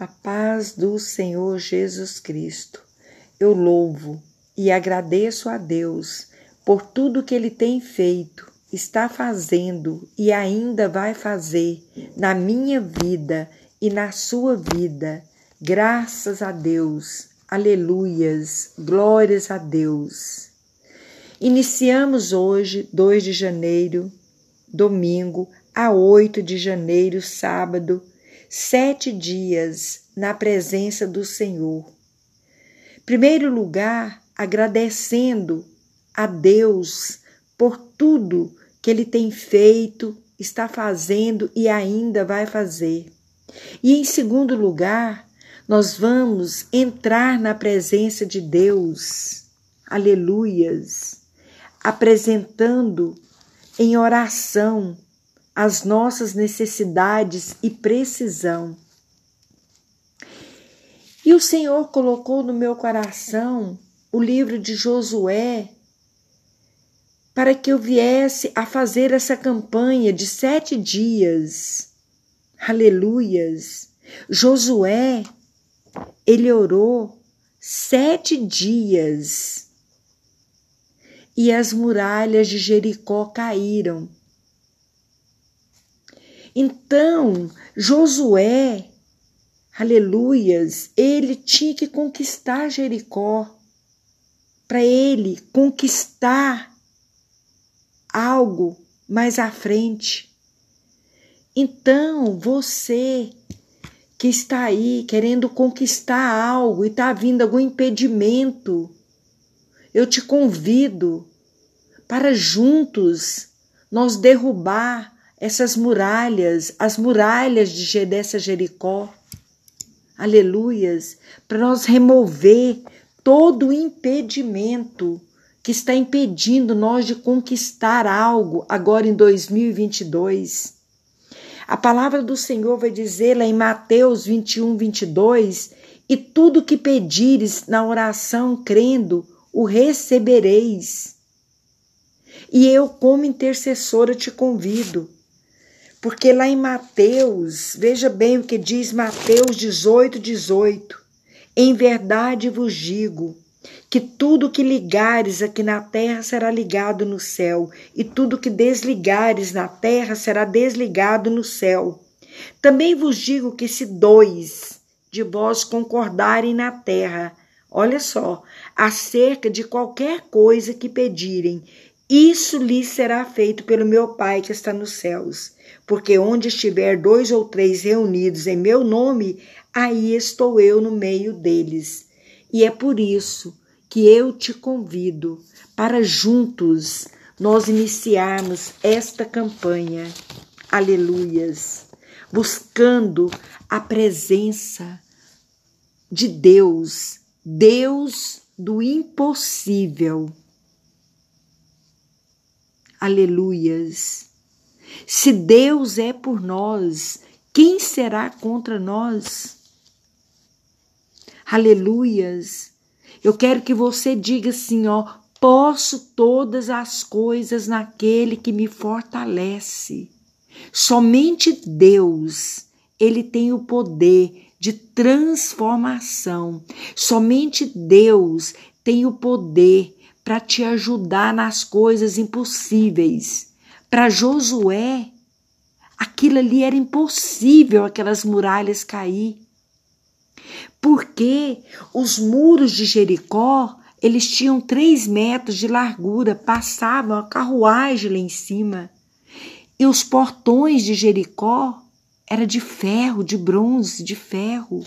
A paz do Senhor Jesus Cristo. Eu louvo e agradeço a Deus por tudo que Ele tem feito, está fazendo e ainda vai fazer na minha vida e na sua vida. Graças a Deus. Aleluias. Glórias a Deus. Iniciamos hoje, 2 de janeiro, domingo, a 8 de janeiro, sábado, sete dias na presença do Senhor. Primeiro lugar, agradecendo a Deus por tudo que Ele tem feito, está fazendo e ainda vai fazer. E em segundo lugar, nós vamos entrar na presença de Deus, aleluias, apresentando em oração as nossas necessidades e precisão. E o Senhor colocou no meu coração o livro de Josué para que eu viesse a fazer essa campanha de sete dias. Aleluias! Josué, ele orou sete dias e as muralhas de Jericó caíram. Então, Josué, aleluias, ele tinha que conquistar Jericó. Para ele conquistar algo mais à frente. Então, você que está aí querendo conquistar algo e está vindo algum impedimento, eu te convido para juntos nós derrubar essas muralhas, as muralhas de dessa Jericó. Aleluias, para nós remover todo o impedimento que está impedindo nós de conquistar algo agora em 2022. A palavra do Senhor vai dizer lá em Mateus 21, 22: E tudo que pedires na oração, crendo, o recebereis. E eu, como intercessora, te convido porque lá em Mateus, veja bem o que diz Mateus 18, 18. Em verdade vos digo que tudo que ligares aqui na terra será ligado no céu, e tudo que desligares na terra será desligado no céu. Também vos digo que se dois de vós concordarem na terra, olha só, acerca de qualquer coisa que pedirem, isso lhes será feito pelo meu Pai que está nos céus. Porque onde estiver dois ou três reunidos em meu nome, aí estou eu no meio deles. E é por isso que eu te convido para juntos nós iniciarmos esta campanha. Aleluias! Buscando a presença de Deus, Deus do impossível Aleluias. Se Deus é por nós, quem será contra nós? Aleluias. Eu quero que você diga assim, ó, posso todas as coisas naquele que me fortalece. Somente Deus, ele tem o poder de transformação. Somente Deus tem o poder para te ajudar nas coisas impossíveis. Para Josué, aquilo ali era impossível, aquelas muralhas cair. Porque os muros de Jericó, eles tinham três metros de largura, passavam a carruagem lá em cima. E os portões de Jericó era de ferro, de bronze, de ferro.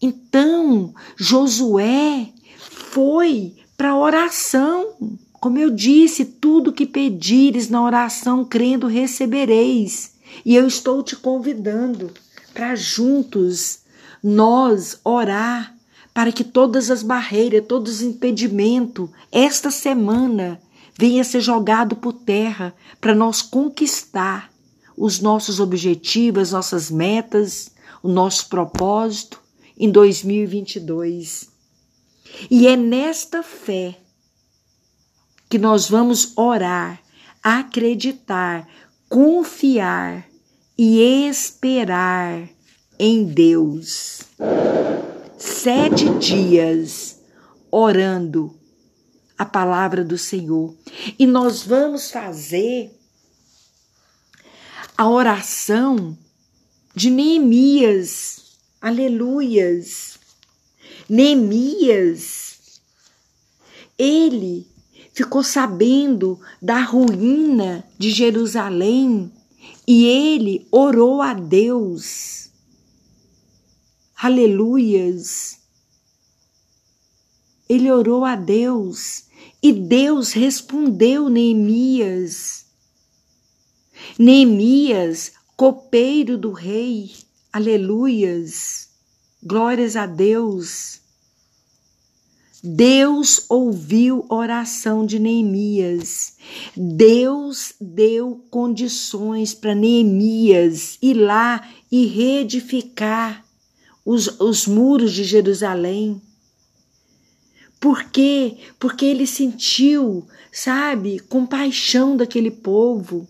Então, Josué foi para oração. Como eu disse, tudo que pedires na oração, crendo, recebereis. E eu estou te convidando para juntos nós orar para que todas as barreiras, todos os impedimentos, esta semana venha ser jogado por terra para nós conquistar os nossos objetivos, as nossas metas, o nosso propósito em 2022. E é nesta fé que nós vamos orar, acreditar, confiar e esperar em Deus. Sete dias orando a palavra do Senhor. E nós vamos fazer a oração de Neemias. Aleluias. Neemias, ele ficou sabendo da ruína de Jerusalém e ele orou a Deus. Aleluias. Ele orou a Deus e Deus respondeu Neemias. Neemias, copeiro do rei, aleluias, glórias a Deus. Deus ouviu oração de Neemias. Deus deu condições para Neemias ir lá e reedificar os, os muros de Jerusalém. Por quê? Porque ele sentiu, sabe, compaixão daquele povo.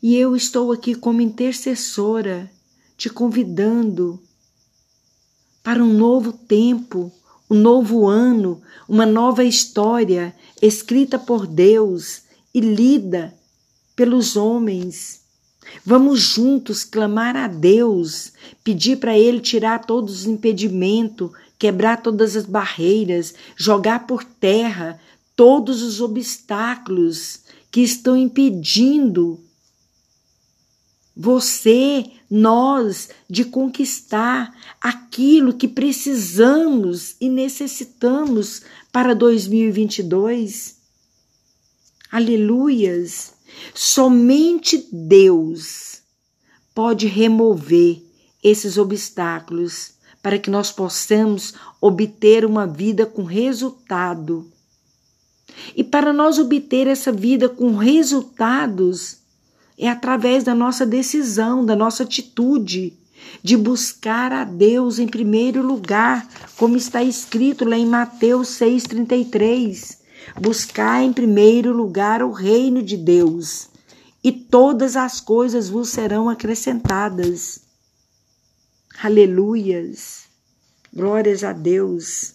E eu estou aqui como intercessora, te convidando para um novo tempo, um novo ano, uma nova história escrita por Deus e lida pelos homens. Vamos juntos clamar a Deus, pedir para Ele tirar todos os impedimentos, quebrar todas as barreiras, jogar por terra todos os obstáculos que estão impedindo você, nós, de conquistar aquilo que precisamos e necessitamos para 2022. Aleluias! Somente Deus pode remover esses obstáculos para que nós possamos obter uma vida com resultado. E para nós obter essa vida com resultados, é através da nossa decisão, da nossa atitude de buscar a Deus em primeiro lugar, como está escrito lá em Mateus 6,33. Buscar em primeiro lugar o reino de Deus, e todas as coisas vos serão acrescentadas. Aleluias. Glórias a Deus.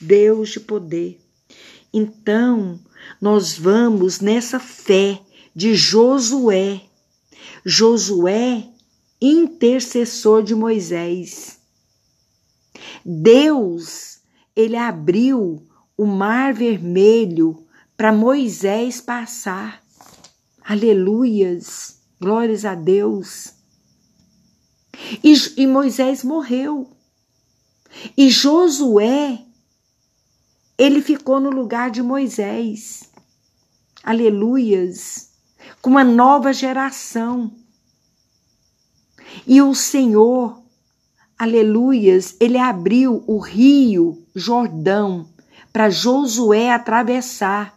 Deus de poder. Então, nós vamos nessa fé de Josué. Josué, intercessor de Moisés. Deus, ele abriu o mar vermelho para Moisés passar. Aleluias, glórias a Deus. E, e Moisés morreu. E Josué, ele ficou no lugar de Moisés. Aleluias com uma nova geração. E o Senhor, aleluias, ele abriu o rio Jordão para Josué atravessar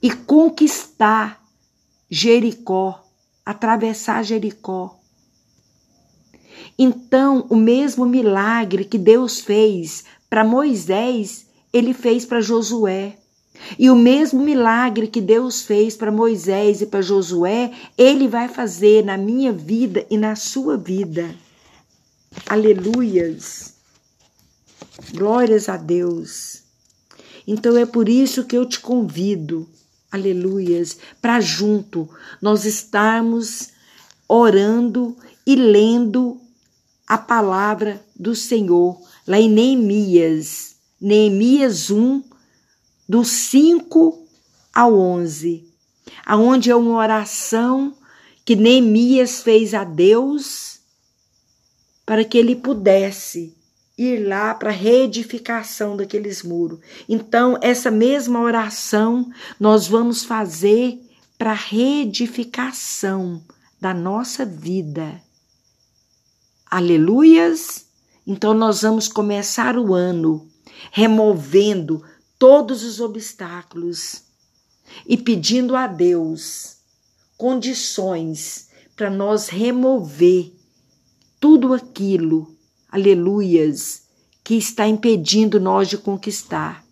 e conquistar Jericó, atravessar Jericó. Então, o mesmo milagre que Deus fez para Moisés, ele fez para Josué. E o mesmo milagre que Deus fez para Moisés e para Josué, ele vai fazer na minha vida e na sua vida. Aleluias. Glórias a Deus. Então é por isso que eu te convido, aleluias, para junto nós estarmos orando e lendo a palavra do Senhor lá em Neemias, Neemias 1, do 5 ao 11, aonde é uma oração que Neemias fez a Deus para que ele pudesse ir lá para a reedificação daqueles muros. Então, essa mesma oração nós vamos fazer para a reedificação da nossa vida. Aleluias! Então, nós vamos começar o ano removendo todos os obstáculos e pedindo a Deus condições para nós remover tudo aquilo, aleluias, que está impedindo nós de conquistar.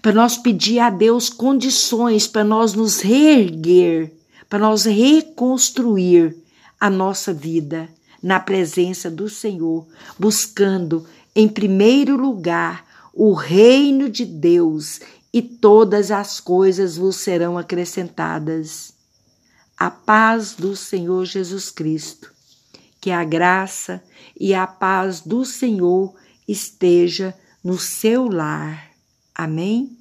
Para nós pedir a Deus condições para nós nos reerguer, para nós reconstruir a nossa vida na presença do Senhor, buscando em primeiro lugar o reino de Deus e todas as coisas vos serão acrescentadas. A paz do Senhor Jesus Cristo, que a graça e a paz do Senhor esteja no seu lar. Amém?